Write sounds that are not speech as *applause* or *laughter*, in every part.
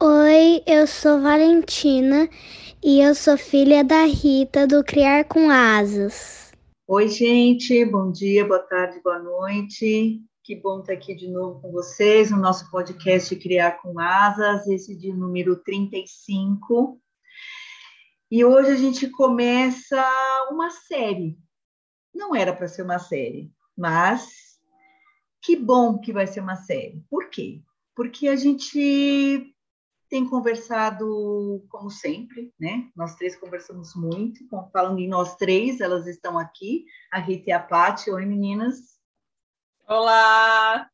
Oi, eu sou Valentina e eu sou filha da Rita do Criar com Asas. Oi, gente, bom dia, boa tarde, boa noite. Que bom estar aqui de novo com vocês no nosso podcast Criar com Asas, esse de número 35. E hoje a gente começa uma série. Não era para ser uma série, mas que bom que vai ser uma série. Por quê? porque a gente tem conversado, como sempre, né? Nós três conversamos muito, falando em nós três, elas estão aqui, a Rita e a Paty. Oi, meninas. Olá!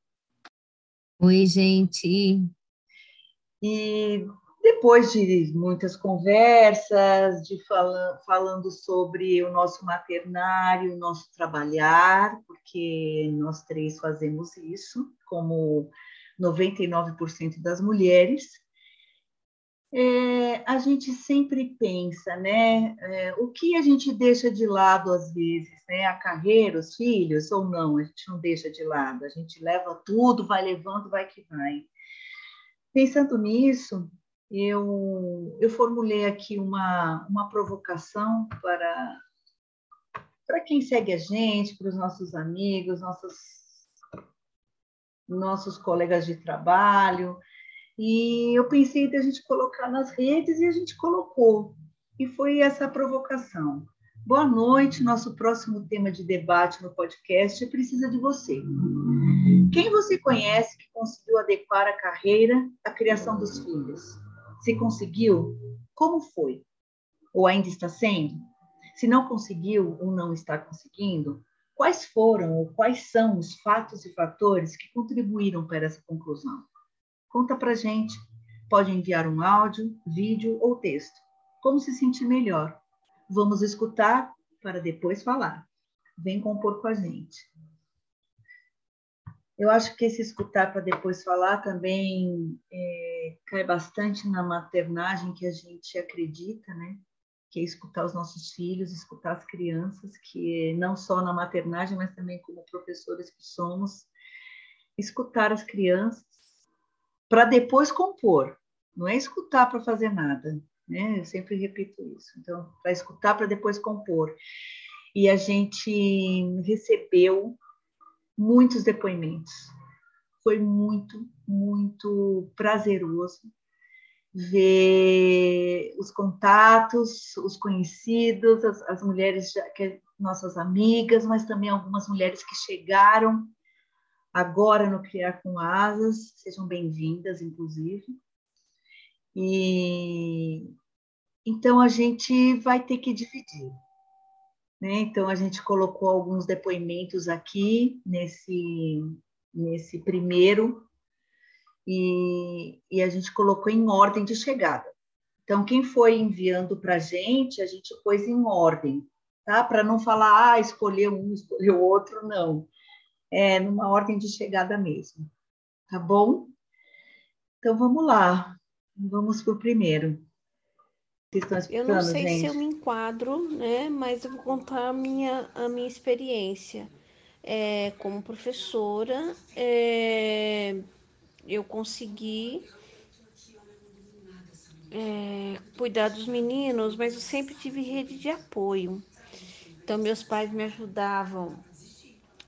Oi, gente! E depois de muitas conversas, de fala, falando sobre o nosso maternário, o nosso trabalhar, porque nós três fazemos isso como 99% das mulheres, é, a gente sempre pensa, né? É, o que a gente deixa de lado às vezes, né? A carreira, os filhos, ou não, a gente não deixa de lado, a gente leva tudo, vai levando, vai que vai. Pensando nisso, eu, eu formulei aqui uma, uma provocação para, para quem segue a gente, para os nossos amigos, nossos nossos colegas de trabalho. E eu pensei de a gente colocar nas redes e a gente colocou. E foi essa provocação. Boa noite. Nosso próximo tema de debate no podcast precisa de você. Quem você conhece que conseguiu adequar a carreira à criação dos filhos? Se conseguiu, como foi? Ou ainda está sendo? Se não conseguiu ou não está conseguindo, Quais foram ou quais são os fatos e fatores que contribuíram para essa conclusão? Conta para gente. Pode enviar um áudio, vídeo ou texto. Como se sentir melhor? Vamos escutar para depois falar. Vem compor com a gente. Eu acho que esse escutar para depois falar também é, cai bastante na maternagem que a gente acredita, né? que é escutar os nossos filhos, escutar as crianças, que não só na maternagem, mas também como professores que somos, escutar as crianças para depois compor, não é escutar para fazer nada, né? Eu sempre repito isso. Então, para escutar para depois compor. E a gente recebeu muitos depoimentos. Foi muito, muito prazeroso ver os contatos, os conhecidos, as, as mulheres que nossas amigas, mas também algumas mulheres que chegaram agora no Criar com Asas, sejam bem-vindas, inclusive. E então a gente vai ter que dividir. Né? Então a gente colocou alguns depoimentos aqui nesse nesse primeiro e, e a gente colocou em ordem de chegada. Então, quem foi enviando para a gente, a gente pôs em ordem, tá? Para não falar, ah, escolheu um, escolheu outro, não. É numa ordem de chegada mesmo, tá bom? Então, vamos lá. Vamos para o primeiro. eu não sei gente? se eu me enquadro, né? Mas eu vou contar a minha, a minha experiência é, como professora. É, eu consegui é, cuidar dos meninos, mas eu sempre tive rede de apoio. Então, meus pais me ajudavam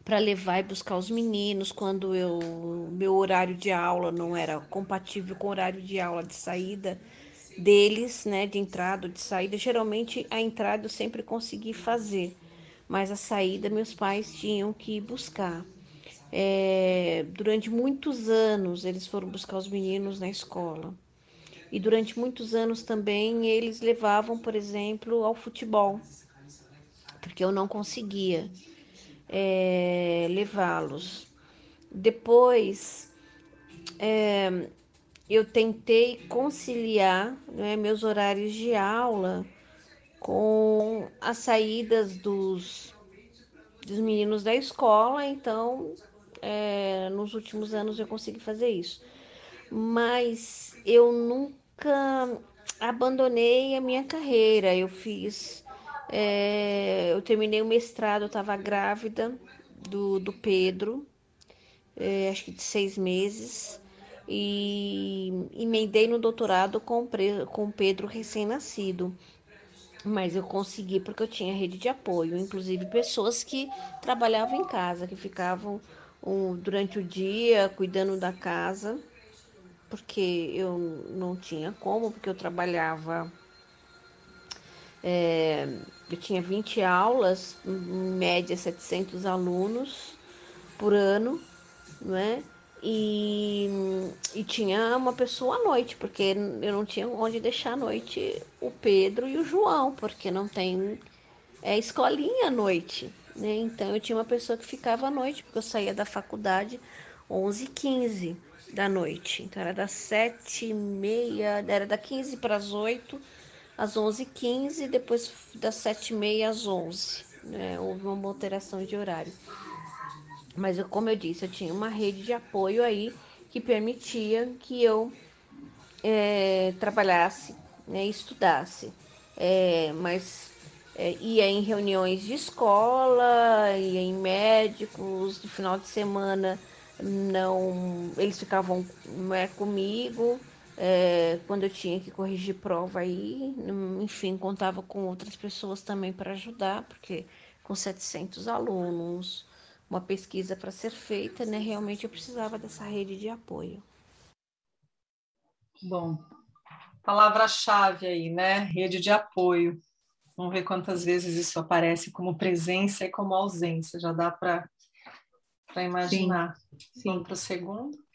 para levar e buscar os meninos quando eu meu horário de aula não era compatível com o horário de aula de saída deles, né, de entrada ou de saída. Geralmente a entrada eu sempre consegui fazer, mas a saída meus pais tinham que buscar. É, durante muitos anos eles foram buscar os meninos na escola. E durante muitos anos também eles levavam, por exemplo, ao futebol, porque eu não conseguia é, levá-los. Depois, é, eu tentei conciliar né, meus horários de aula com as saídas dos, dos meninos da escola, então é, nos últimos anos eu consegui fazer isso. Mas eu nunca abandonei a minha carreira, eu fiz. É, eu terminei o mestrado, eu estava grávida do, do Pedro, é, acho que de seis meses e emendei no doutorado com, com Pedro recém-nascido. Mas eu consegui porque eu tinha rede de apoio, inclusive pessoas que trabalhavam em casa, que ficavam um, durante o dia cuidando da casa, porque eu não tinha como, porque eu trabalhava. É, eu tinha 20 aulas, em média 700 alunos por ano, não é? E, e tinha uma pessoa à noite, porque eu não tinha onde deixar à noite o Pedro e o João, porque não tem é, escolinha à noite. Né? Então eu tinha uma pessoa que ficava à noite, porque eu saía da faculdade 11h15 da noite. Então era das 7h30, era da 15 para as 8 às 11h15, depois das 7h30 às 11 né? Houve uma alteração de horário. Mas eu, como eu disse, eu tinha uma rede de apoio aí que permitia que eu é, trabalhasse, né, estudasse. É, mas é, ia em reuniões de escola, ia em médicos, no final de semana não, eles ficavam é, comigo. É, quando eu tinha que corrigir prova aí, enfim, contava com outras pessoas também para ajudar, porque com 700 alunos, uma pesquisa para ser feita, né? Realmente eu precisava dessa rede de apoio. Bom, palavra-chave aí, né? Rede de apoio. Vamos ver quantas vezes isso aparece como presença e como ausência. Já dá para imaginar. Sim. Sim. Vamos para o segundo?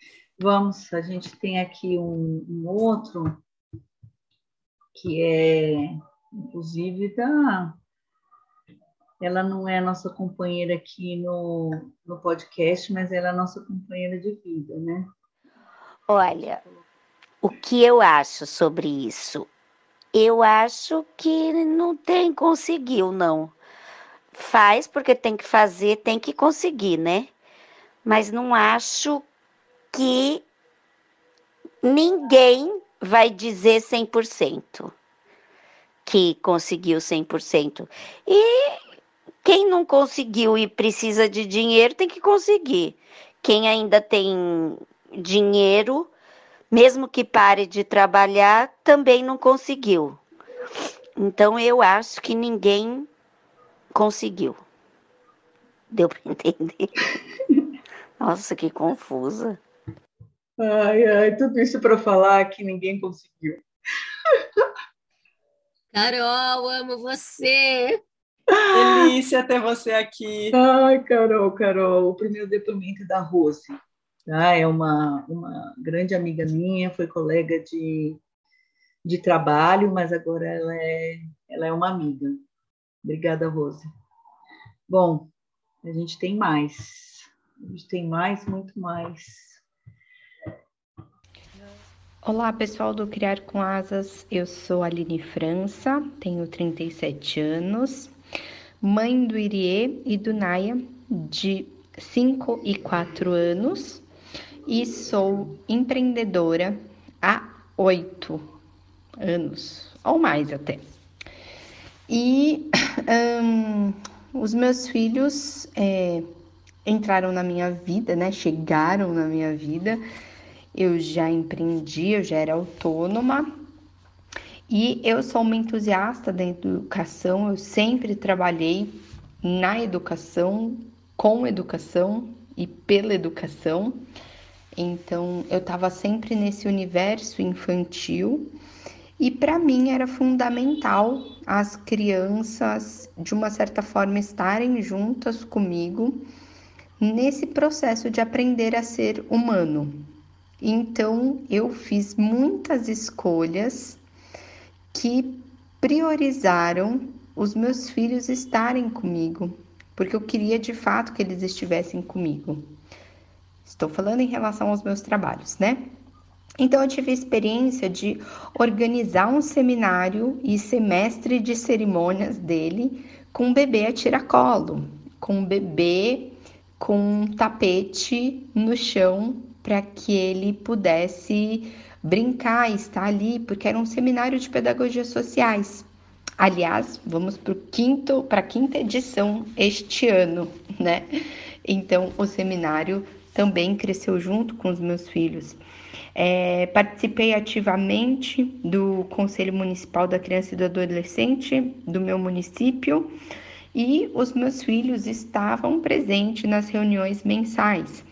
Vamos, a gente tem aqui um, um outro que é, inclusive, da, ela não é nossa companheira aqui no, no podcast, mas ela é nossa companheira de vida, né? Olha, o que eu acho sobre isso? Eu acho que não tem conseguiu, não. Faz porque tem que fazer, tem que conseguir, né? Mas não acho que ninguém vai dizer 100% que conseguiu 100%. E quem não conseguiu e precisa de dinheiro tem que conseguir. Quem ainda tem dinheiro, mesmo que pare de trabalhar, também não conseguiu. Então eu acho que ninguém conseguiu. Deu para entender? *laughs* Nossa, que confusa. Ai, ai, tudo isso para falar que ninguém conseguiu. Carol, amo você. Delícia ter você aqui. Ai, Carol, Carol, o primeiro depoimento da Rose. Tá? É uma, uma grande amiga minha, foi colega de, de trabalho, mas agora ela é, ela é uma amiga. Obrigada, Rose. Bom, a gente tem mais. A gente tem mais, muito mais. Olá, pessoal do Criar com Asas. Eu sou Aline França, tenho 37 anos, mãe do Irie e do Naya, de 5 e 4 anos, e sou empreendedora há 8 anos, ou mais até. E um, os meus filhos é, entraram na minha vida, né? Chegaram na minha vida. Eu já empreendi, eu já era autônoma e eu sou uma entusiasta da educação, eu sempre trabalhei na educação, com educação e pela educação. Então, eu estava sempre nesse universo infantil e para mim era fundamental as crianças, de uma certa forma, estarem juntas comigo nesse processo de aprender a ser humano. Então, eu fiz muitas escolhas que priorizaram os meus filhos estarem comigo, porque eu queria de fato que eles estivessem comigo. Estou falando em relação aos meus trabalhos, né? Então, eu tive a experiência de organizar um seminário e semestre de cerimônias dele com um bebê a tiracolo, com um bebê com um tapete no chão para que ele pudesse brincar estar ali, porque era um seminário de pedagogias sociais. Aliás, vamos para quinto, para a quinta edição este ano, *laughs* né? Então, o seminário também cresceu junto com os meus filhos. É, participei ativamente do Conselho Municipal da Criança e do Adolescente do meu município e os meus filhos estavam presentes nas reuniões mensais.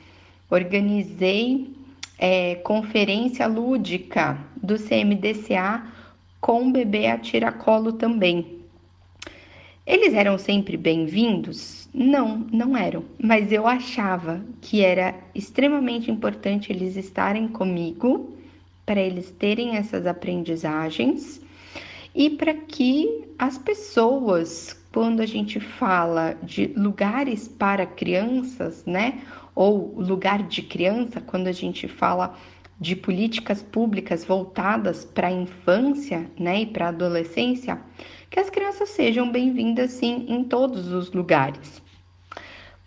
Organizei é, conferência lúdica do CMDCA com bebê a tiracolo também. Eles eram sempre bem-vindos? Não, não eram, mas eu achava que era extremamente importante eles estarem comigo para eles terem essas aprendizagens e para que as pessoas, quando a gente fala de lugares para crianças, né, ou lugar de criança, quando a gente fala de políticas públicas voltadas para a infância né, e para a adolescência, que as crianças sejam bem-vindas sim em todos os lugares.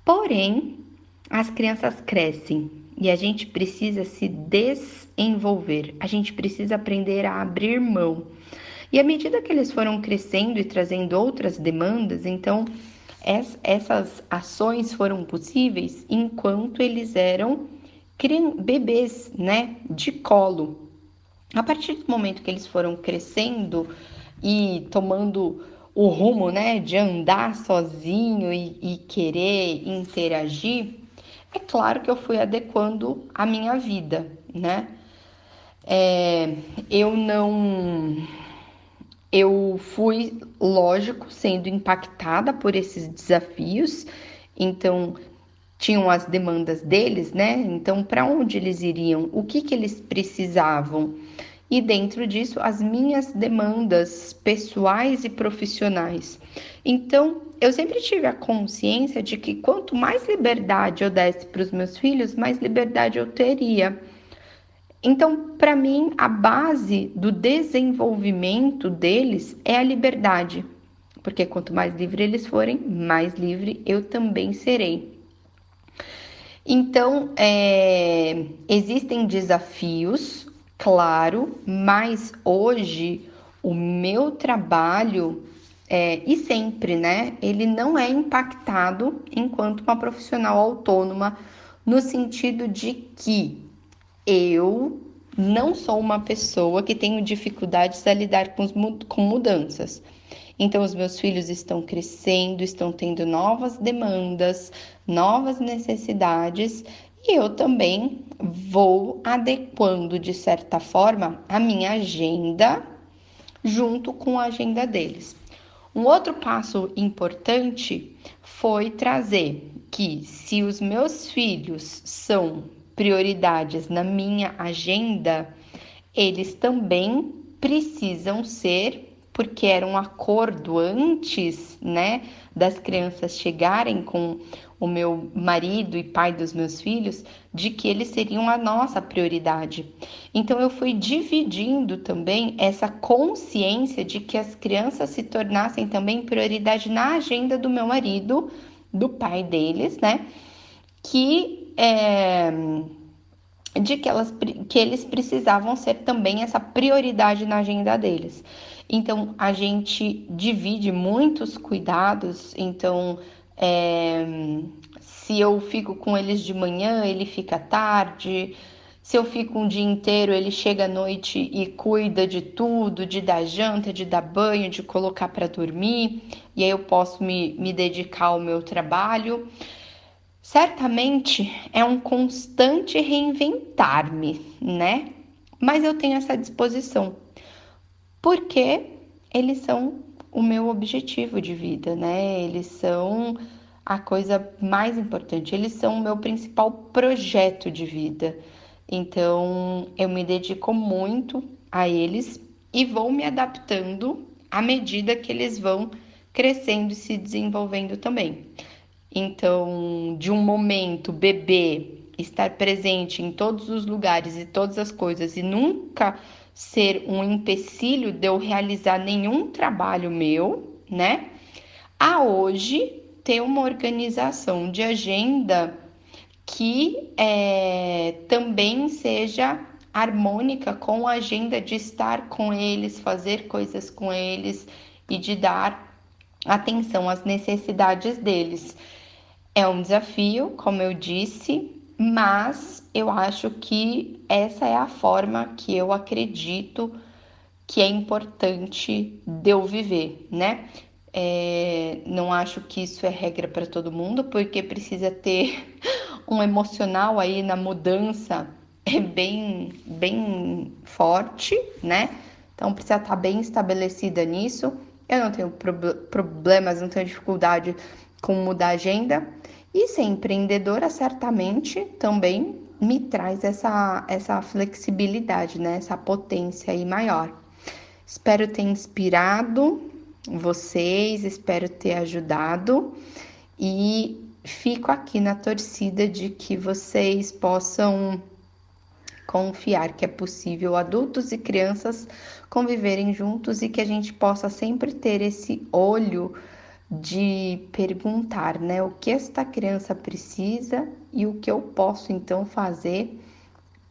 Porém, as crianças crescem e a gente precisa se desenvolver, a gente precisa aprender a abrir mão. E à medida que eles foram crescendo e trazendo outras demandas, então essas ações foram possíveis enquanto eles eram bebês, né, de colo. A partir do momento que eles foram crescendo e tomando o rumo, né, de andar sozinho e, e querer interagir, é claro que eu fui adequando a minha vida, né? É, eu não. Eu fui, lógico, sendo impactada por esses desafios, então tinham as demandas deles, né? Então, para onde eles iriam? O que, que eles precisavam? E dentro disso, as minhas demandas pessoais e profissionais. Então, eu sempre tive a consciência de que quanto mais liberdade eu desse para os meus filhos, mais liberdade eu teria. Então, para mim, a base do desenvolvimento deles é a liberdade, porque quanto mais livre eles forem, mais livre eu também serei. Então, é, existem desafios, claro, mas hoje o meu trabalho é, e sempre, né? Ele não é impactado enquanto uma profissional autônoma, no sentido de que eu não sou uma pessoa que tenho dificuldades a lidar com, com mudanças. Então, os meus filhos estão crescendo, estão tendo novas demandas, novas necessidades e eu também vou adequando de certa forma a minha agenda junto com a agenda deles. Um outro passo importante foi trazer que se os meus filhos são prioridades na minha agenda, eles também precisam ser porque era um acordo antes, né, das crianças chegarem com o meu marido e pai dos meus filhos, de que eles seriam a nossa prioridade. Então eu fui dividindo também essa consciência de que as crianças se tornassem também prioridade na agenda do meu marido, do pai deles, né, que é, de que, elas, que eles precisavam ser também essa prioridade na agenda deles. Então, a gente divide muitos cuidados. Então, é, se eu fico com eles de manhã, ele fica tarde. Se eu fico um dia inteiro, ele chega à noite e cuida de tudo, de dar janta, de dar banho, de colocar para dormir, e aí eu posso me, me dedicar ao meu trabalho. Certamente é um constante reinventar-me, né? Mas eu tenho essa disposição porque eles são o meu objetivo de vida, né? Eles são a coisa mais importante, eles são o meu principal projeto de vida. Então, eu me dedico muito a eles e vou me adaptando à medida que eles vão crescendo e se desenvolvendo também. Então, de um momento bebê estar presente em todos os lugares e todas as coisas e nunca ser um empecilho de eu realizar nenhum trabalho meu, né? A hoje ter uma organização de agenda que é, também seja harmônica com a agenda de estar com eles, fazer coisas com eles e de dar atenção às necessidades deles. É um desafio, como eu disse, mas eu acho que essa é a forma que eu acredito que é importante de eu viver, né? É, não acho que isso é regra para todo mundo, porque precisa ter *laughs* um emocional aí na mudança é bem, bem forte, né? Então precisa estar bem estabelecida nisso. Eu não tenho problemas, não tenho dificuldade com mudar a agenda. E ser empreendedora certamente também me traz essa, essa flexibilidade, né? Essa potência aí maior. Espero ter inspirado vocês, espero ter ajudado e fico aqui na torcida de que vocês possam confiar que é possível adultos e crianças conviverem juntos e que a gente possa sempre ter esse olho de perguntar, né, o que esta criança precisa e o que eu posso então fazer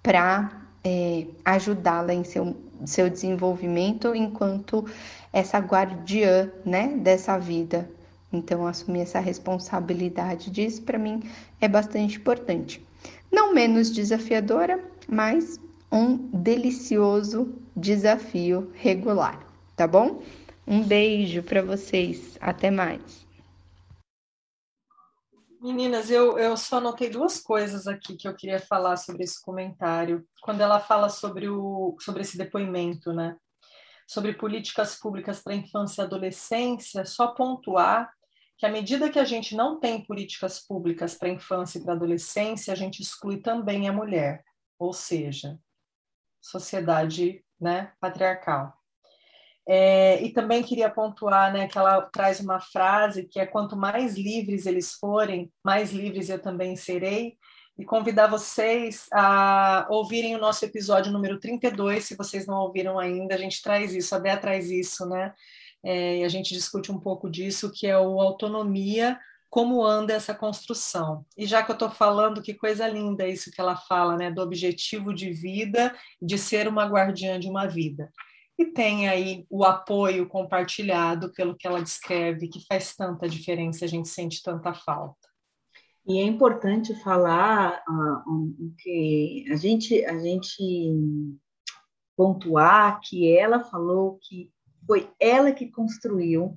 para é, ajudá-la em seu, seu desenvolvimento enquanto essa guardiã, né, dessa vida. Então, assumir essa responsabilidade disso para mim é bastante importante. Não menos desafiadora, mas um delicioso desafio regular, tá bom? Um beijo para vocês, até mais. Meninas, eu, eu só anotei duas coisas aqui que eu queria falar sobre esse comentário. Quando ela fala sobre, o, sobre esse depoimento, né? Sobre políticas públicas para infância e adolescência, só pontuar que à medida que a gente não tem políticas públicas para infância e para adolescência, a gente exclui também a mulher, ou seja, sociedade né, patriarcal. É, e também queria pontuar né, que ela traz uma frase que é quanto mais livres eles forem, mais livres eu também serei, e convidar vocês a ouvirem o nosso episódio número 32, se vocês não ouviram ainda, a gente traz isso, a Bea traz isso, né? é, e a gente discute um pouco disso, que é o autonomia, como anda essa construção. E já que eu estou falando, que coisa linda isso que ela fala, né, do objetivo de vida, de ser uma guardiã de uma vida. E tem aí o apoio compartilhado pelo que ela descreve, que faz tanta diferença, a gente sente tanta falta. E é importante falar uh, um, que a gente, a gente pontuar que ela falou que foi ela que construiu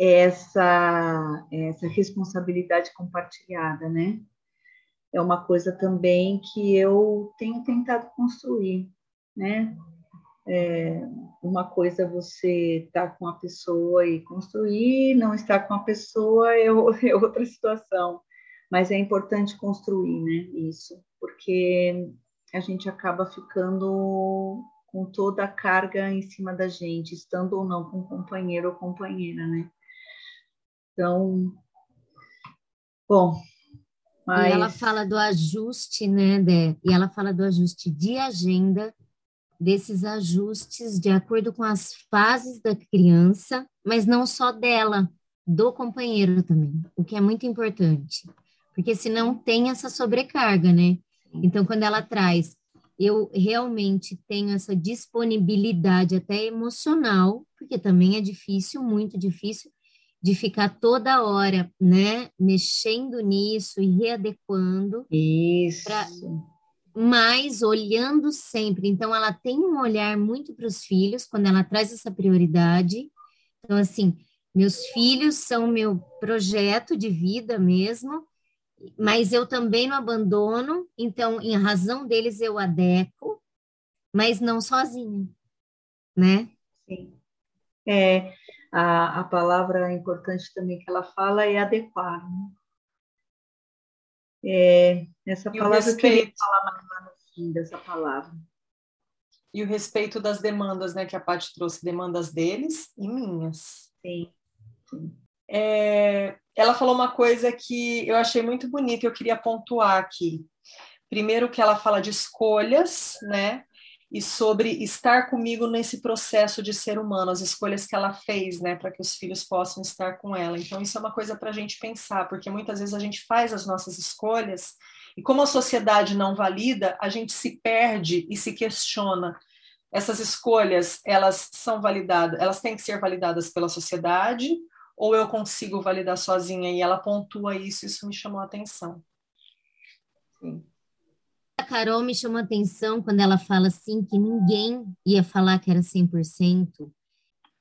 essa, essa responsabilidade compartilhada, né? É uma coisa também que eu tenho tentado construir, né? É, uma coisa é você estar tá com a pessoa e construir, não estar com a pessoa é, *laughs* é outra situação, mas é importante construir, né? Isso, porque a gente acaba ficando com toda a carga em cima da gente, estando ou não com companheiro ou companheira, né? Então, bom. Mas... E ela fala do ajuste, né, Dé? E ela fala do ajuste de agenda, desses ajustes de acordo com as fases da criança, mas não só dela, do companheiro também, o que é muito importante, porque senão tem essa sobrecarga, né? Então, quando ela traz eu realmente tenho essa disponibilidade até emocional, porque também é difícil, muito difícil, de ficar toda hora, né, mexendo nisso e readequando. Isso. Pra, mas olhando sempre. Então, ela tem um olhar muito para os filhos, quando ela traz essa prioridade. Então, assim, meus filhos são meu projeto de vida mesmo, mas eu também não abandono, então, em razão deles, eu adequo, mas não sozinha, né? Sim. É, a, a palavra importante também que ela fala é adequar, né? É, essa e palavra eu queria falar mais lá no fim dessa palavra. E o respeito das demandas, né, que a Paty trouxe, demandas deles e minhas. Sim, sim. É, ela falou uma coisa que eu achei muito bonita, eu queria pontuar aqui. Primeiro que ela fala de escolhas, né? E sobre estar comigo nesse processo de ser humano, as escolhas que ela fez, né, para que os filhos possam estar com ela. Então, isso é uma coisa para a gente pensar, porque muitas vezes a gente faz as nossas escolhas e, como a sociedade não valida, a gente se perde e se questiona essas escolhas, elas são validadas, elas têm que ser validadas pela sociedade ou eu consigo validar sozinha? E ela pontua isso, isso me chamou a atenção. Sim. Carol me chamou atenção quando ela fala assim que ninguém ia falar que era 100%.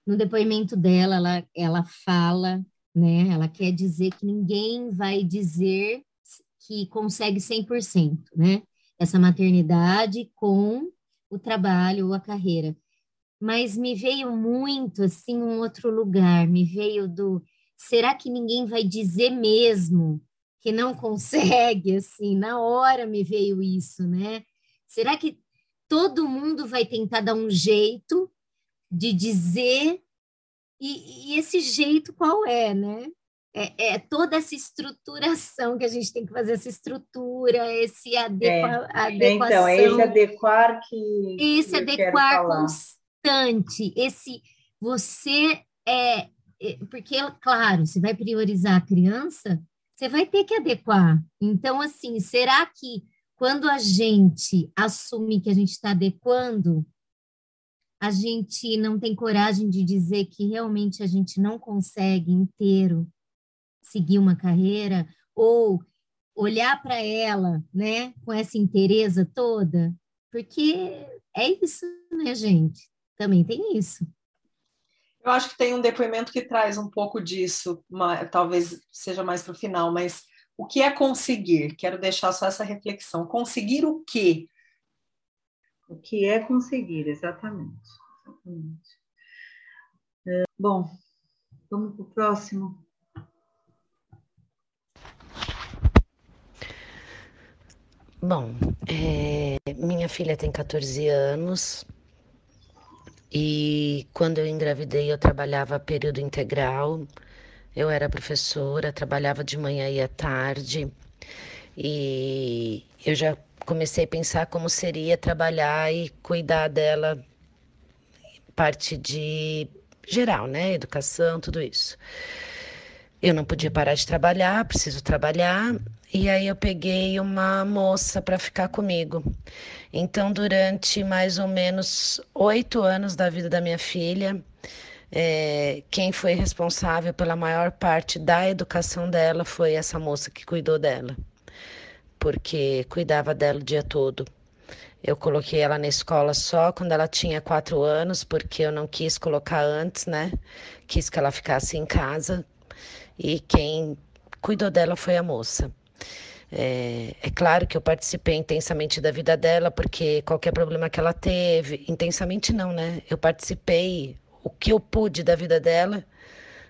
No depoimento dela, ela, ela fala, né? Ela quer dizer que ninguém vai dizer que consegue 100%, né? Essa maternidade com o trabalho ou a carreira mas me veio muito assim um outro lugar, me veio do será que ninguém vai dizer mesmo que não consegue assim, na hora me veio isso, né? Será que todo mundo vai tentar dar um jeito de dizer e, e esse jeito qual é, né? É, é, toda essa estruturação que a gente tem que fazer, essa estrutura, esse adequa, é, adequação. Então, é esse adequar que. Esse adequar importante esse você é, é, porque claro, você vai priorizar a criança, você vai ter que adequar. Então, assim, será que quando a gente assume que a gente está adequando, a gente não tem coragem de dizer que realmente a gente não consegue inteiro seguir uma carreira ou olhar para ela, né, com essa interesa toda, porque é isso, né, gente? Também tem isso. Eu acho que tem um depoimento que traz um pouco disso, talvez seja mais para o final, mas o que é conseguir? Quero deixar só essa reflexão. Conseguir o quê? O que é conseguir, exatamente. exatamente. É, bom, vamos para o próximo. Bom, é, minha filha tem 14 anos, e quando eu engravidei, eu trabalhava período integral. Eu era professora, trabalhava de manhã e à tarde. E eu já comecei a pensar como seria trabalhar e cuidar dela, parte de geral, né? Educação, tudo isso. Eu não podia parar de trabalhar, preciso trabalhar. E aí eu peguei uma moça para ficar comigo. Então, durante mais ou menos oito anos da vida da minha filha, é, quem foi responsável pela maior parte da educação dela foi essa moça que cuidou dela, porque cuidava dela o dia todo. Eu coloquei ela na escola só quando ela tinha quatro anos, porque eu não quis colocar antes, né? Quis que ela ficasse em casa. E quem cuidou dela foi a moça. É, é, claro que eu participei intensamente da vida dela, porque qualquer problema que ela teve, intensamente não, né? Eu participei o que eu pude da vida dela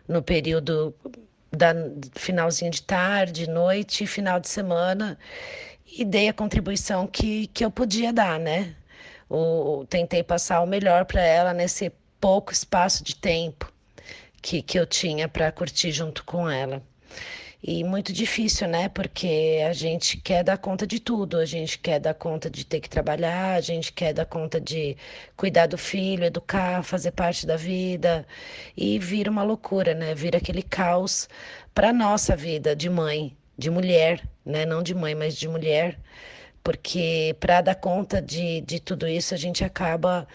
no período da finalzinho de tarde, noite, final de semana, e dei a contribuição que, que eu podia dar, né? O, tentei passar o melhor para ela nesse pouco espaço de tempo que, que eu tinha para curtir junto com ela. E muito difícil, né? Porque a gente quer dar conta de tudo, a gente quer dar conta de ter que trabalhar, a gente quer dar conta de cuidar do filho, educar, fazer parte da vida. E vira uma loucura, né? Vira aquele caos para nossa vida de mãe, de mulher, né? Não de mãe, mas de mulher. Porque para dar conta de, de tudo isso, a gente acaba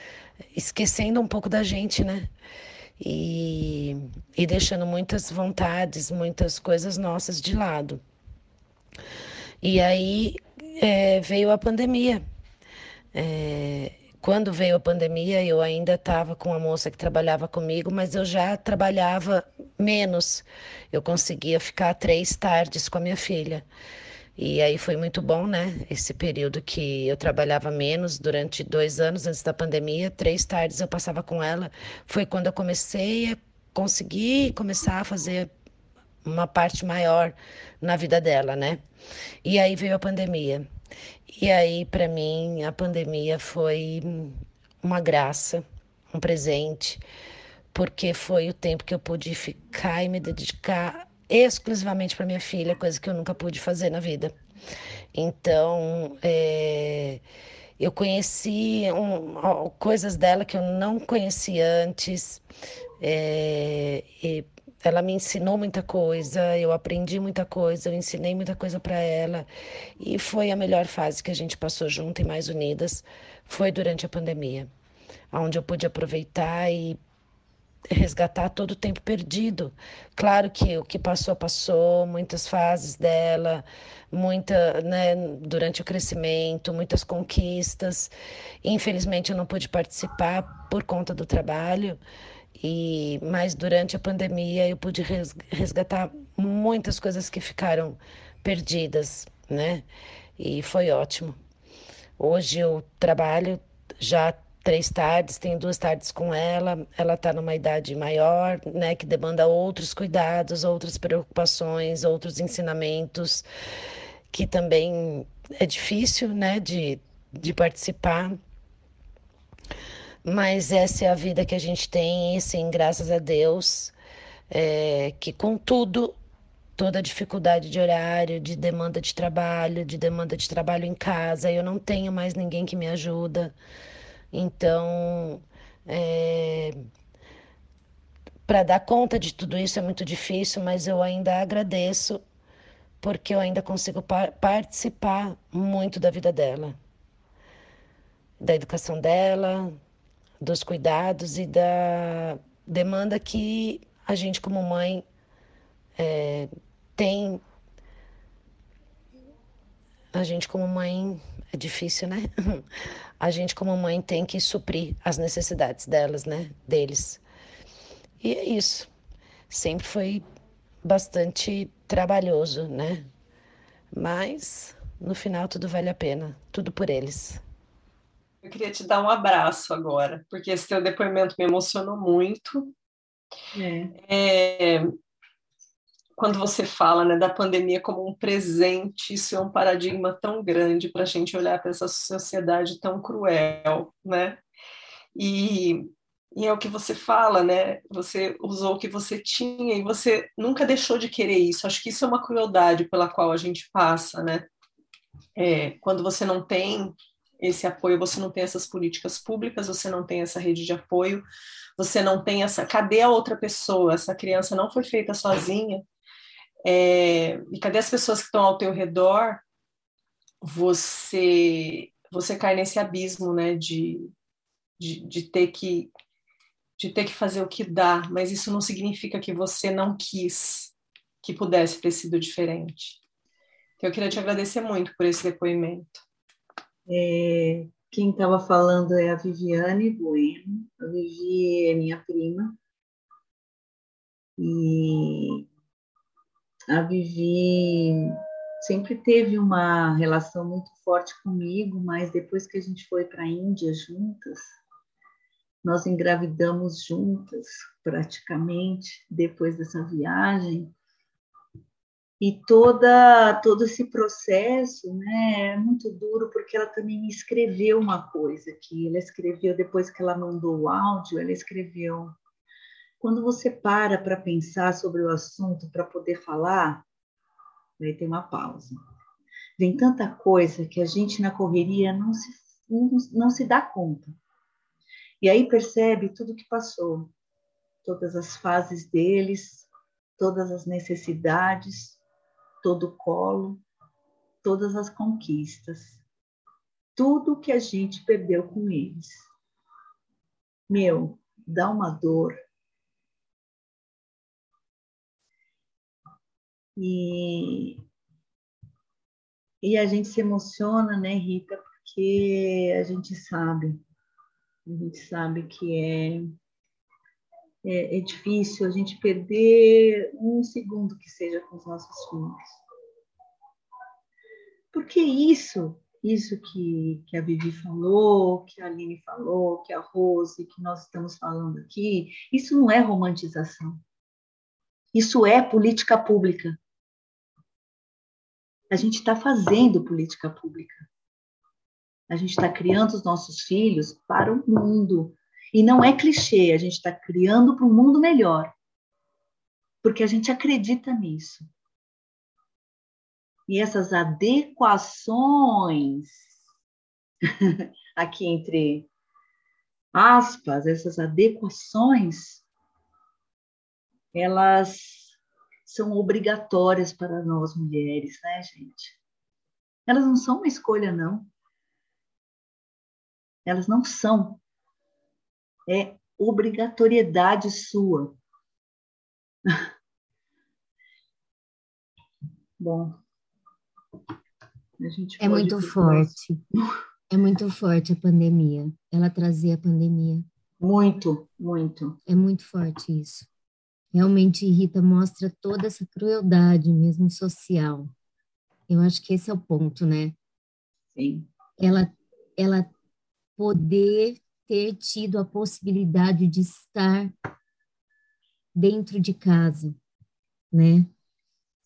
esquecendo um pouco da gente, né? E, e deixando muitas vontades, muitas coisas nossas de lado. E aí é, veio a pandemia. É, quando veio a pandemia, eu ainda estava com a moça que trabalhava comigo, mas eu já trabalhava menos. Eu conseguia ficar três tardes com a minha filha. E aí foi muito bom, né? Esse período que eu trabalhava menos durante dois anos antes da pandemia, três tardes eu passava com ela. Foi quando eu comecei a conseguir começar a fazer uma parte maior na vida dela, né? E aí veio a pandemia. E aí, para mim, a pandemia foi uma graça, um presente, porque foi o tempo que eu pude ficar e me dedicar exclusivamente para minha filha, coisa que eu nunca pude fazer na vida. Então, é, eu conheci um, coisas dela que eu não conhecia antes. É, ela me ensinou muita coisa, eu aprendi muita coisa, eu ensinei muita coisa para ela. E foi a melhor fase que a gente passou junto e mais unidas, foi durante a pandemia, onde eu pude aproveitar e resgatar todo o tempo perdido. Claro que o que passou, passou, muitas fases dela, muita, né, durante o crescimento, muitas conquistas. Infelizmente eu não pude participar por conta do trabalho. E mas durante a pandemia eu pude resgatar muitas coisas que ficaram perdidas, né? E foi ótimo. Hoje eu trabalho já três tardes, tenho duas tardes com ela. Ela está numa idade maior, né, que demanda outros cuidados, outras preocupações, outros ensinamentos, que também é difícil, né, de, de participar. Mas essa é a vida que a gente tem, e sim, graças a Deus, é, que com tudo toda a dificuldade de horário, de demanda de trabalho, de demanda de trabalho em casa. Eu não tenho mais ninguém que me ajuda. Então, é, para dar conta de tudo isso é muito difícil, mas eu ainda agradeço porque eu ainda consigo par participar muito da vida dela, da educação dela, dos cuidados e da demanda que a gente como mãe é, tem. A gente como mãe é difícil, né? *laughs* A gente como mãe tem que suprir as necessidades delas, né? Deles. E é isso. Sempre foi bastante trabalhoso, né? Mas no final tudo vale a pena, tudo por eles. Eu queria te dar um abraço agora, porque esse teu depoimento me emocionou muito. É. É, quando você fala né, da pandemia como um presente, isso é um paradigma tão grande para a gente olhar para essa sociedade tão cruel, né? E, e é o que você fala, né? Você usou o que você tinha e você nunca deixou de querer isso. Acho que isso é uma crueldade pela qual a gente passa, né? É, quando você não tem esse apoio, você não tem essas políticas públicas, você não tem essa rede de apoio, você não tem essa. Cadê a outra pessoa? Essa criança não foi feita sozinha. É, e cadê as pessoas que estão ao teu redor? Você você cai nesse abismo, né, de, de, de ter que de ter que fazer o que dá, mas isso não significa que você não quis que pudesse ter sido diferente. Então, eu queria te agradecer muito por esse depoimento. É, quem estava falando é a Viviane Bueno. A Vivi é minha prima. E a Vivi sempre teve uma relação muito forte comigo, mas depois que a gente foi para a Índia juntas, nós engravidamos juntas, praticamente, depois dessa viagem. E toda, todo esse processo né, é muito duro, porque ela também me escreveu uma coisa que ela escreveu depois que ela mandou o áudio, ela escreveu. Quando você para para pensar sobre o assunto, para poder falar, aí tem uma pausa. Vem tanta coisa que a gente na correria não se, não, não se dá conta. E aí percebe tudo que passou, todas as fases deles, todas as necessidades, todo o colo, todas as conquistas, tudo que a gente perdeu com eles. Meu, dá uma dor. E, e a gente se emociona, né, Rita, porque a gente sabe, a gente sabe que é é, é difícil a gente perder um segundo que seja com os nossos filhos. Porque isso, isso que, que a Vivi falou, que a Aline falou, que a Rose, que nós estamos falando aqui, isso não é romantização. Isso é política pública. A gente está fazendo política pública. A gente está criando os nossos filhos para o mundo, E não é clichê, a gente está criando para um mundo melhor. Porque a gente acredita nisso. E essas adequações, *laughs* aqui entre aspas, essas adequações, elas são obrigatórias para nós mulheres, né, gente? Elas não são uma escolha, não. Elas não são. É obrigatoriedade sua. *laughs* Bom, é muito forte. É muito forte a pandemia. Ela trazia a pandemia. Muito, muito. É muito forte isso. Realmente, Rita mostra toda essa crueldade mesmo social. Eu acho que esse é o ponto, né? Sim. Ela, ela poder ter tido a possibilidade de estar dentro de casa, né?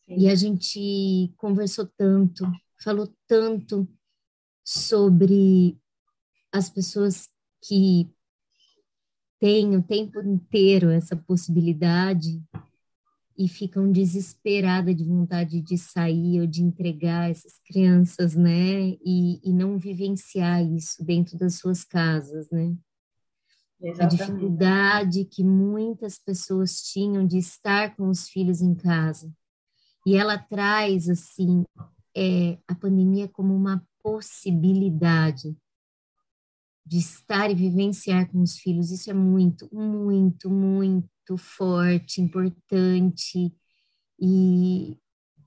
Sim. E a gente conversou tanto, falou tanto sobre as pessoas que têm o tempo inteiro essa possibilidade e ficam desesperadas de vontade de sair ou de entregar essas crianças, né? E, e não vivenciar isso dentro das suas casas, né? Exatamente. A dificuldade que muitas pessoas tinham de estar com os filhos em casa. E ela traz, assim, é, a pandemia como uma possibilidade de estar e vivenciar com os filhos. Isso é muito, muito, muito forte, importante e,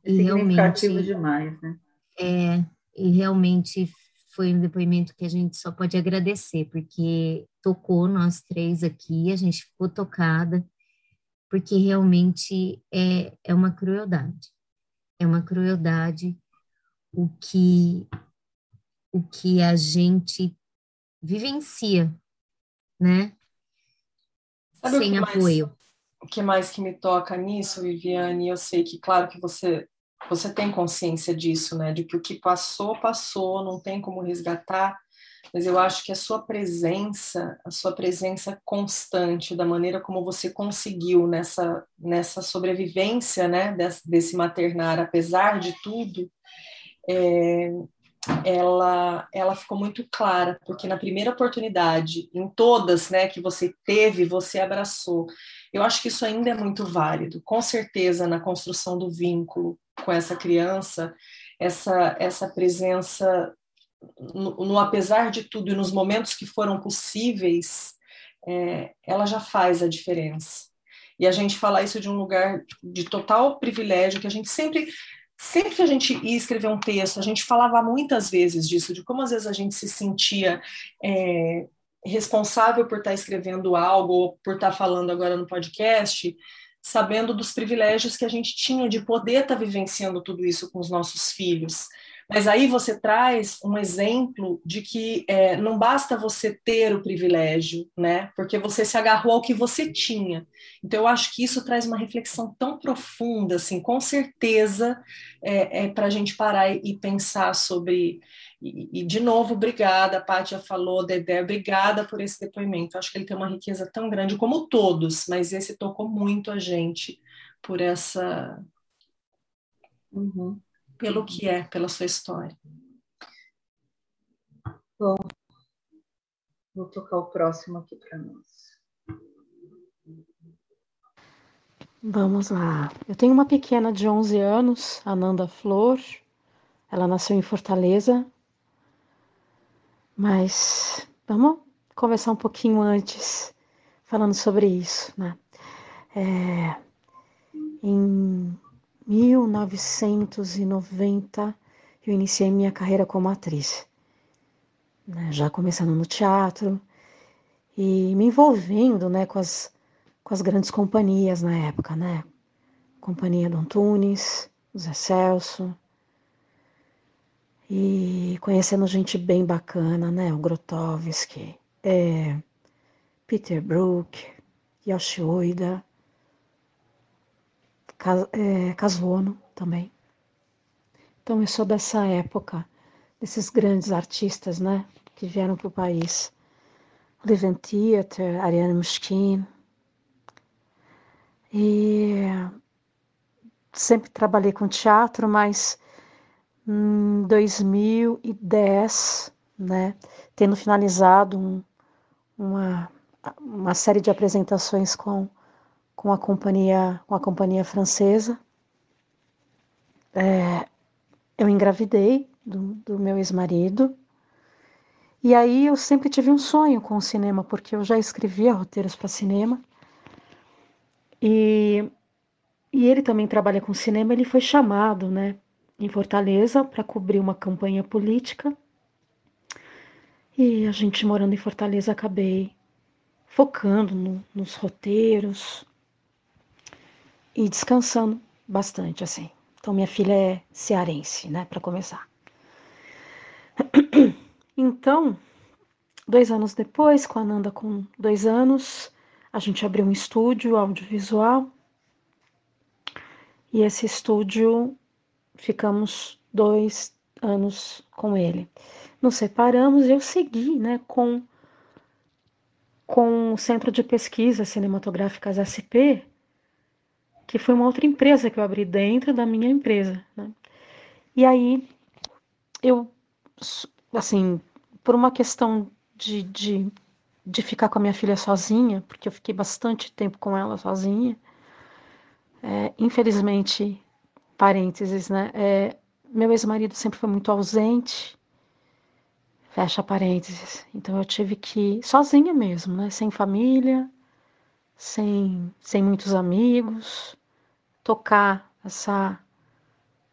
é e realmente demais, né? É, e realmente foi um depoimento que a gente só pode agradecer, porque tocou nós três aqui, a gente ficou tocada, porque realmente é, é uma crueldade. É uma crueldade o que o que a gente vivencia, né? Sabe Sem apoio. Mais, o que mais que me toca nisso, Viviane? Eu sei que, claro, que você você tem consciência disso, né? De que o que passou, passou, não tem como resgatar. Mas eu acho que a sua presença, a sua presença constante, da maneira como você conseguiu nessa, nessa sobrevivência, né? Desse, desse maternar, apesar de tudo, é, ela, ela ficou muito clara, porque na primeira oportunidade, em todas né, que você teve, você abraçou. Eu acho que isso ainda é muito válido. Com certeza, na construção do vínculo com essa criança, essa, essa presença, no, no apesar de tudo e nos momentos que foram possíveis, é, ela já faz a diferença. E a gente falar isso de um lugar de total privilégio, que a gente sempre sempre que a gente ia escrever um texto, a gente falava muitas vezes disso, de como às vezes a gente se sentia é, responsável por estar escrevendo algo, ou por estar falando agora no podcast, sabendo dos privilégios que a gente tinha de poder estar vivenciando tudo isso com os nossos filhos. Mas aí você traz um exemplo de que é, não basta você ter o privilégio, né? Porque você se agarrou ao que você tinha. Então eu acho que isso traz uma reflexão tão profunda, assim, com certeza é, é para a gente parar e pensar sobre. E, e, de novo, obrigada, a Pátia falou, Dedé, obrigada por esse depoimento. Acho que ele tem uma riqueza tão grande como todos, mas esse tocou muito a gente por essa. Uhum pelo que é, pela sua história. Bom, vou tocar o próximo aqui para nós. Vamos lá. Eu tenho uma pequena de 11 anos, Ananda Flor. Ela nasceu em Fortaleza. Mas vamos conversar um pouquinho antes, falando sobre isso, né? É, em 1990 eu iniciei minha carreira como atriz, né, já começando no teatro e me envolvendo né, com, as, com as grandes companhias na época, né? Companhia do Antunes, Zé Celso, e conhecendo gente bem bacana, né? O Grotowski, é, Peter Brook, Yoshi Oida, é, Casuono também. Então eu sou dessa época, desses grandes artistas, né, que vieram para o país Living Theatre, Ariane Mushkin. E sempre trabalhei com teatro, mas em 2010, né, tendo finalizado um, uma, uma série de apresentações com, com, a, companhia, com a companhia francesa, é, eu engravidei do, do meu ex-marido. E aí eu sempre tive um sonho com o cinema, porque eu já escrevia roteiros para cinema. E, e ele também trabalha com cinema, ele foi chamado, né, em Fortaleza para cobrir uma campanha política. E a gente morando em Fortaleza acabei focando no, nos roteiros e descansando bastante assim. Então minha filha é cearense, né, para começar. *clears throat* Então, dois anos depois, com a Nanda com dois anos, a gente abriu um estúdio audiovisual. E esse estúdio ficamos dois anos com ele. Nos separamos e eu segui né, com, com o Centro de Pesquisas Cinematográficas SP, que foi uma outra empresa que eu abri dentro da minha empresa. Né? E aí eu, assim, por uma questão de, de, de ficar com a minha filha sozinha, porque eu fiquei bastante tempo com ela sozinha, é, infelizmente, parênteses, né? É, meu ex-marido sempre foi muito ausente, fecha parênteses. Então eu tive que, sozinha mesmo, né? Sem família, sem, sem muitos amigos, tocar essa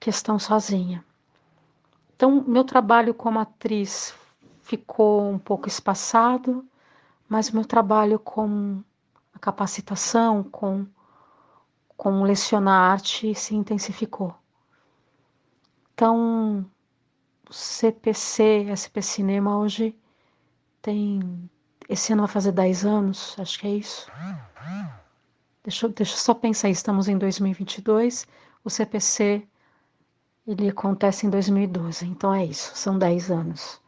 questão sozinha. Então, meu trabalho como atriz ficou um pouco espaçado, mas meu trabalho com a capacitação, com com lecionar arte se intensificou. Então, o CPC, SP Cinema hoje tem. Esse ano vai fazer 10 anos, acho que é isso. Deixa, deixa eu só pensar, estamos em 2022, o CPC ele acontece em 2012, então é isso, são 10 anos.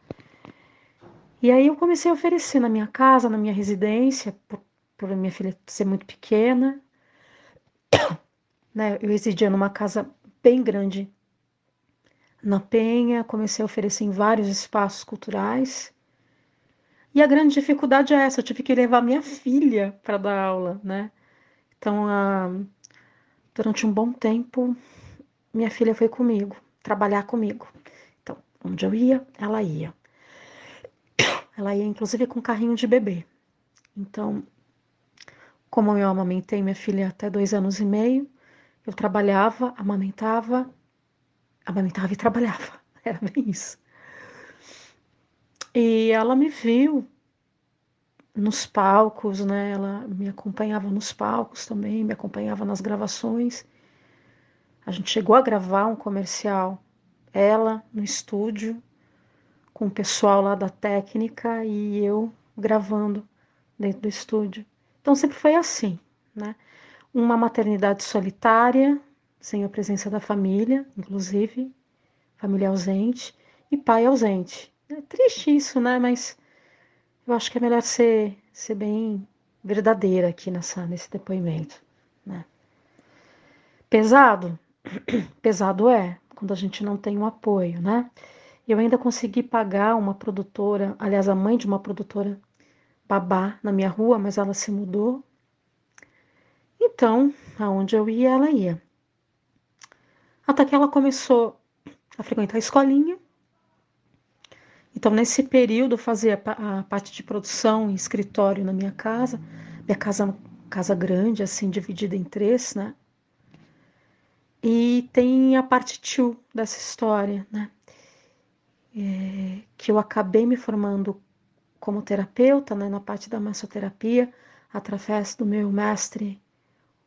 E aí eu comecei a oferecer na minha casa, na minha residência, por, por minha filha ser muito pequena, né? Eu residia numa casa bem grande na Penha, comecei a oferecer em vários espaços culturais. E a grande dificuldade é essa, eu tive que levar minha filha para dar aula, né? Então, durante um bom tempo, minha filha foi comigo, trabalhar comigo. Então, onde eu ia, ela ia. Ela ia, inclusive, com carrinho de bebê. Então, como eu amamentei minha filha até dois anos e meio, eu trabalhava, amamentava, amamentava e trabalhava. *laughs* Era bem isso. E ela me viu nos palcos, né? Ela me acompanhava nos palcos também, me acompanhava nas gravações. A gente chegou a gravar um comercial, ela no estúdio, com o pessoal lá da técnica e eu gravando dentro do estúdio. Então sempre foi assim, né? Uma maternidade solitária, sem a presença da família, inclusive, família ausente, e pai ausente. É triste isso, né? Mas eu acho que é melhor ser, ser bem verdadeira aqui nessa, nesse depoimento, né? Pesado? *clears throat* Pesado é, quando a gente não tem um apoio, né? Eu ainda consegui pagar uma produtora, aliás, a mãe de uma produtora babá na minha rua, mas ela se mudou. Então, aonde eu ia, ela ia. Até que ela começou a frequentar a escolinha. Então, nesse período, eu fazia a parte de produção e escritório na minha casa. Minha casa é uma casa grande, assim, dividida em três, né? E tem a parte tio dessa história, né? É, que eu acabei me formando como terapeuta, né, na parte da massoterapia, através do meu mestre,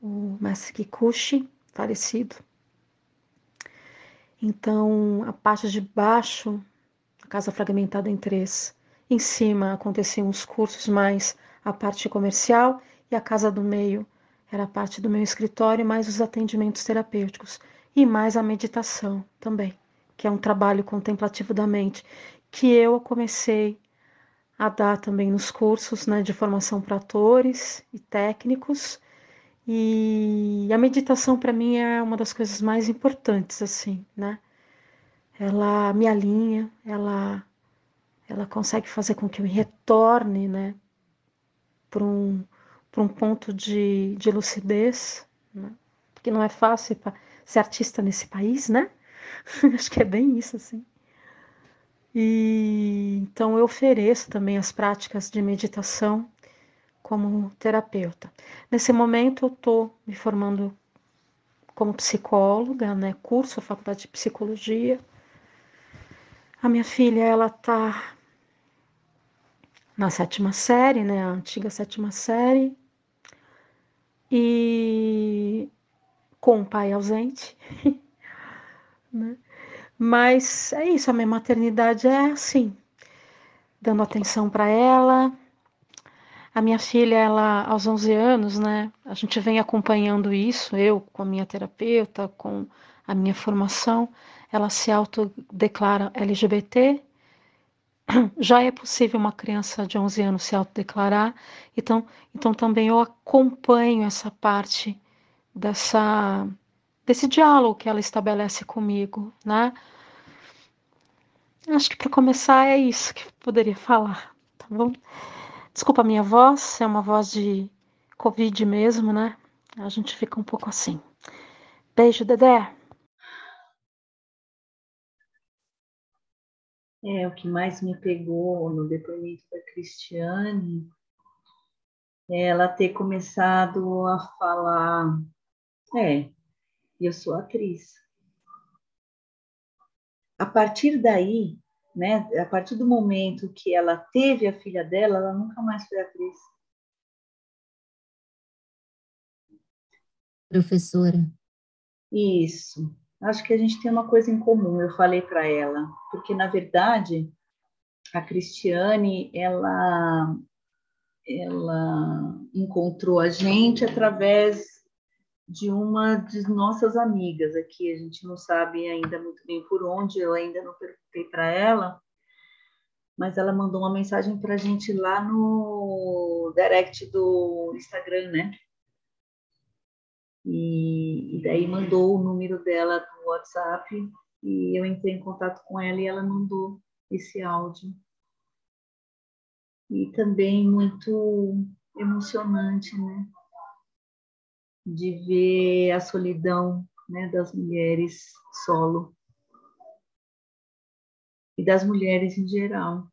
o mestre Kikuchi, falecido. Então, a parte de baixo, casa fragmentada em três, em cima aconteciam os cursos mais a parte comercial e a casa do meio era a parte do meu escritório, mais os atendimentos terapêuticos e mais a meditação também, que é um trabalho contemplativo da mente, que eu comecei a dar também nos cursos né, de formação para atores e técnicos. E a meditação para mim é uma das coisas mais importantes, assim, né? Ela me alinha, ela, ela consegue fazer com que eu retorne, né, para um, um ponto de, de lucidez, né? Porque não é fácil ser artista nesse país, né? *laughs* Acho que é bem isso, assim. E então eu ofereço também as práticas de meditação como terapeuta. Nesse momento eu estou me formando como psicóloga, né? Curso, faculdade de psicologia. A minha filha, ela está na sétima série, né? A antiga sétima série. E com o pai ausente, *laughs* né? Mas é isso, a minha maternidade é assim, dando atenção para ela. A minha filha, ela aos 11 anos, né? A gente vem acompanhando isso, eu com a minha terapeuta, com a minha formação, ela se autodeclara LGBT. *clears throat* Já é possível uma criança de 11 anos se autodeclarar, então, então também eu acompanho essa parte dessa desse diálogo que ela estabelece comigo, né? Acho que para começar é isso que eu poderia falar, tá bom? Desculpa a minha voz, é uma voz de Covid mesmo, né? A gente fica um pouco assim. Beijo, Dedé. É, o que mais me pegou no depoimento da Cristiane é ela ter começado a falar, é, eu sou atriz. A partir daí, né, a partir do momento que ela teve a filha dela, ela nunca mais foi atriz. Professora. Isso. Acho que a gente tem uma coisa em comum, eu falei para ela, porque na verdade a Cristiane, ela ela encontrou a gente através de uma de nossas amigas aqui. A gente não sabe ainda muito bem por onde, eu ainda não perguntei para ela, mas ela mandou uma mensagem para a gente lá no direct do Instagram, né? E, e daí mandou o número dela no WhatsApp e eu entrei em contato com ela e ela mandou esse áudio. E também muito emocionante, né? de ver a solidão né, das mulheres solo e das mulheres em geral.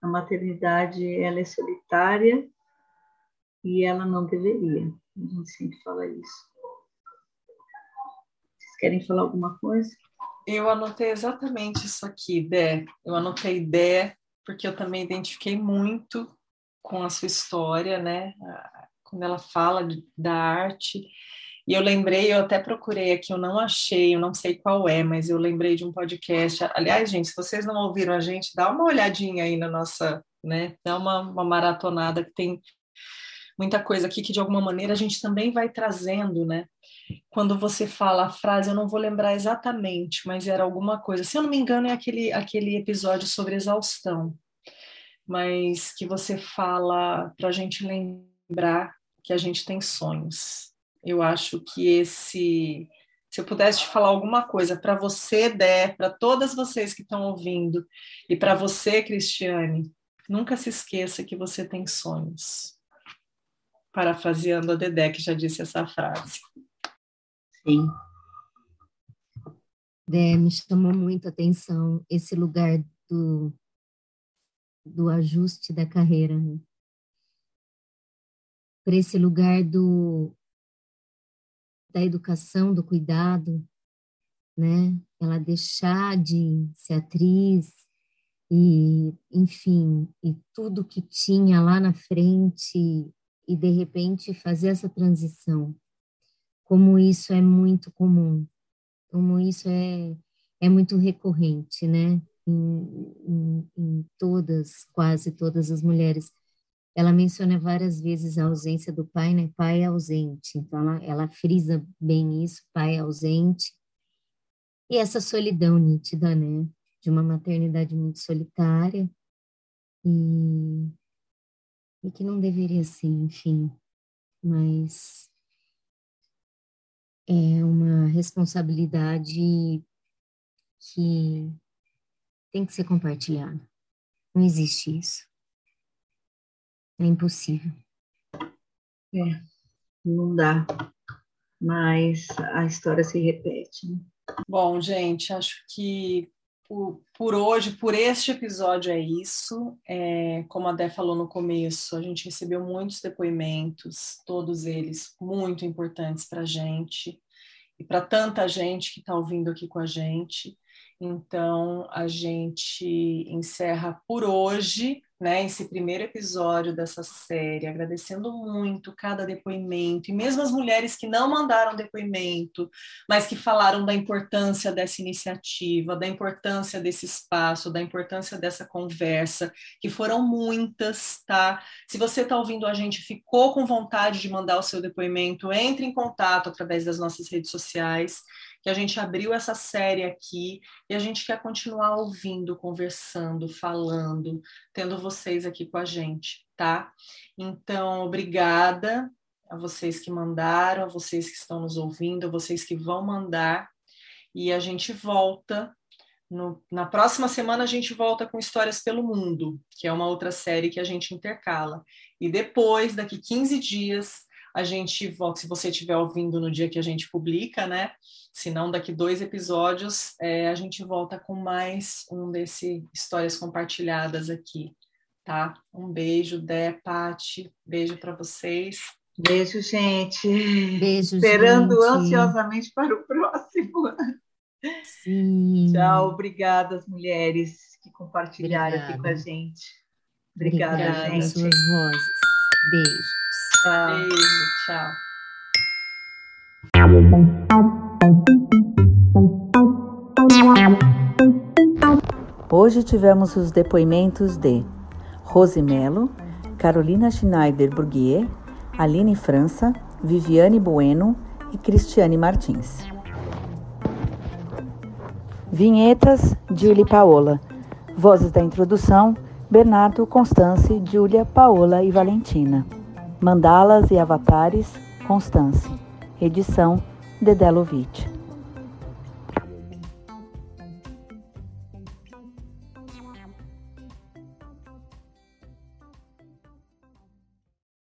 A maternidade ela é solitária e ela não deveria. A gente sempre fala isso. Vocês querem falar alguma coisa? Eu anotei exatamente isso aqui, Dé. Eu anotei Dé porque eu também identifiquei muito com a sua história, né? quando ela fala de, da arte. E eu lembrei, eu até procurei aqui, eu não achei, eu não sei qual é, mas eu lembrei de um podcast. Aliás, gente, se vocês não ouviram a gente, dá uma olhadinha aí na nossa, né? Dá uma, uma maratonada que tem muita coisa aqui que de alguma maneira a gente também vai trazendo, né? Quando você fala a frase, eu não vou lembrar exatamente, mas era alguma coisa. Se eu não me engano, é aquele, aquele episódio sobre exaustão, mas que você fala para a gente lembrar que a gente tem sonhos. Eu acho que esse, se eu pudesse te falar alguma coisa para você, Dé, para todas vocês que estão ouvindo, e para você, Cristiane, nunca se esqueça que você tem sonhos. Parafraseando a Dedé, que já disse essa frase. Sim. Dé, me chamou muito a atenção esse lugar do, do ajuste da carreira, né? para esse lugar do da educação, do cuidado, né? Ela deixar de ser atriz e, enfim, e tudo que tinha lá na frente e de repente fazer essa transição. Como isso é muito comum, como isso é é muito recorrente, né? Em, em, em todas, quase todas as mulheres ela menciona várias vezes a ausência do pai, né? Pai ausente. Então, ela, ela frisa bem isso, pai ausente. E essa solidão nítida, né? De uma maternidade muito solitária, e, e que não deveria ser, enfim, mas é uma responsabilidade que tem que ser compartilhada. Não existe isso. É impossível. É, não dá. Mas a história se repete. Né? Bom, gente, acho que por, por, hoje, por este episódio é isso. É, como a Dé falou no começo, a gente recebeu muitos depoimentos, todos eles muito importantes para a gente e para tanta gente que está ouvindo aqui com a gente. Então, a gente encerra por hoje né, esse primeiro episódio dessa série, agradecendo muito cada depoimento, e mesmo as mulheres que não mandaram depoimento, mas que falaram da importância dessa iniciativa, da importância desse espaço, da importância dessa conversa, que foram muitas, tá? Se você está ouvindo a gente, ficou com vontade de mandar o seu depoimento, entre em contato através das nossas redes sociais que a gente abriu essa série aqui e a gente quer continuar ouvindo, conversando, falando, tendo vocês aqui com a gente, tá? Então, obrigada a vocês que mandaram, a vocês que estão nos ouvindo, a vocês que vão mandar. E a gente volta. No, na próxima semana, a gente volta com Histórias pelo Mundo, que é uma outra série que a gente intercala. E depois, daqui 15 dias, a gente volta, se você estiver ouvindo no dia que a gente publica, né? Se não, daqui dois episódios, é, a gente volta com mais um desse Histórias Compartilhadas aqui, tá? Um beijo, Dé, Pati, beijo para vocês. Beijo, gente. Beijo, Esperando gente. ansiosamente para o próximo. *laughs* Sim. Tchau, obrigada às mulheres que compartilharam Obrigada. aqui com a gente. Obrigada, Obrigada, gente. suas vozes. Beijo. Tchau. Beijo, tchau. Hoje tivemos os depoimentos de Rose Melo, Carolina Schneider Burguier, Aline França, Viviane Bueno e Cristiane Martins. Vinhetas, Julie Paola. Vozes da introdução, Bernardo, Constance, Júlia, Paola e Valentina. Mandalas e avatares, Constance. Edição, Dedé Lovitch.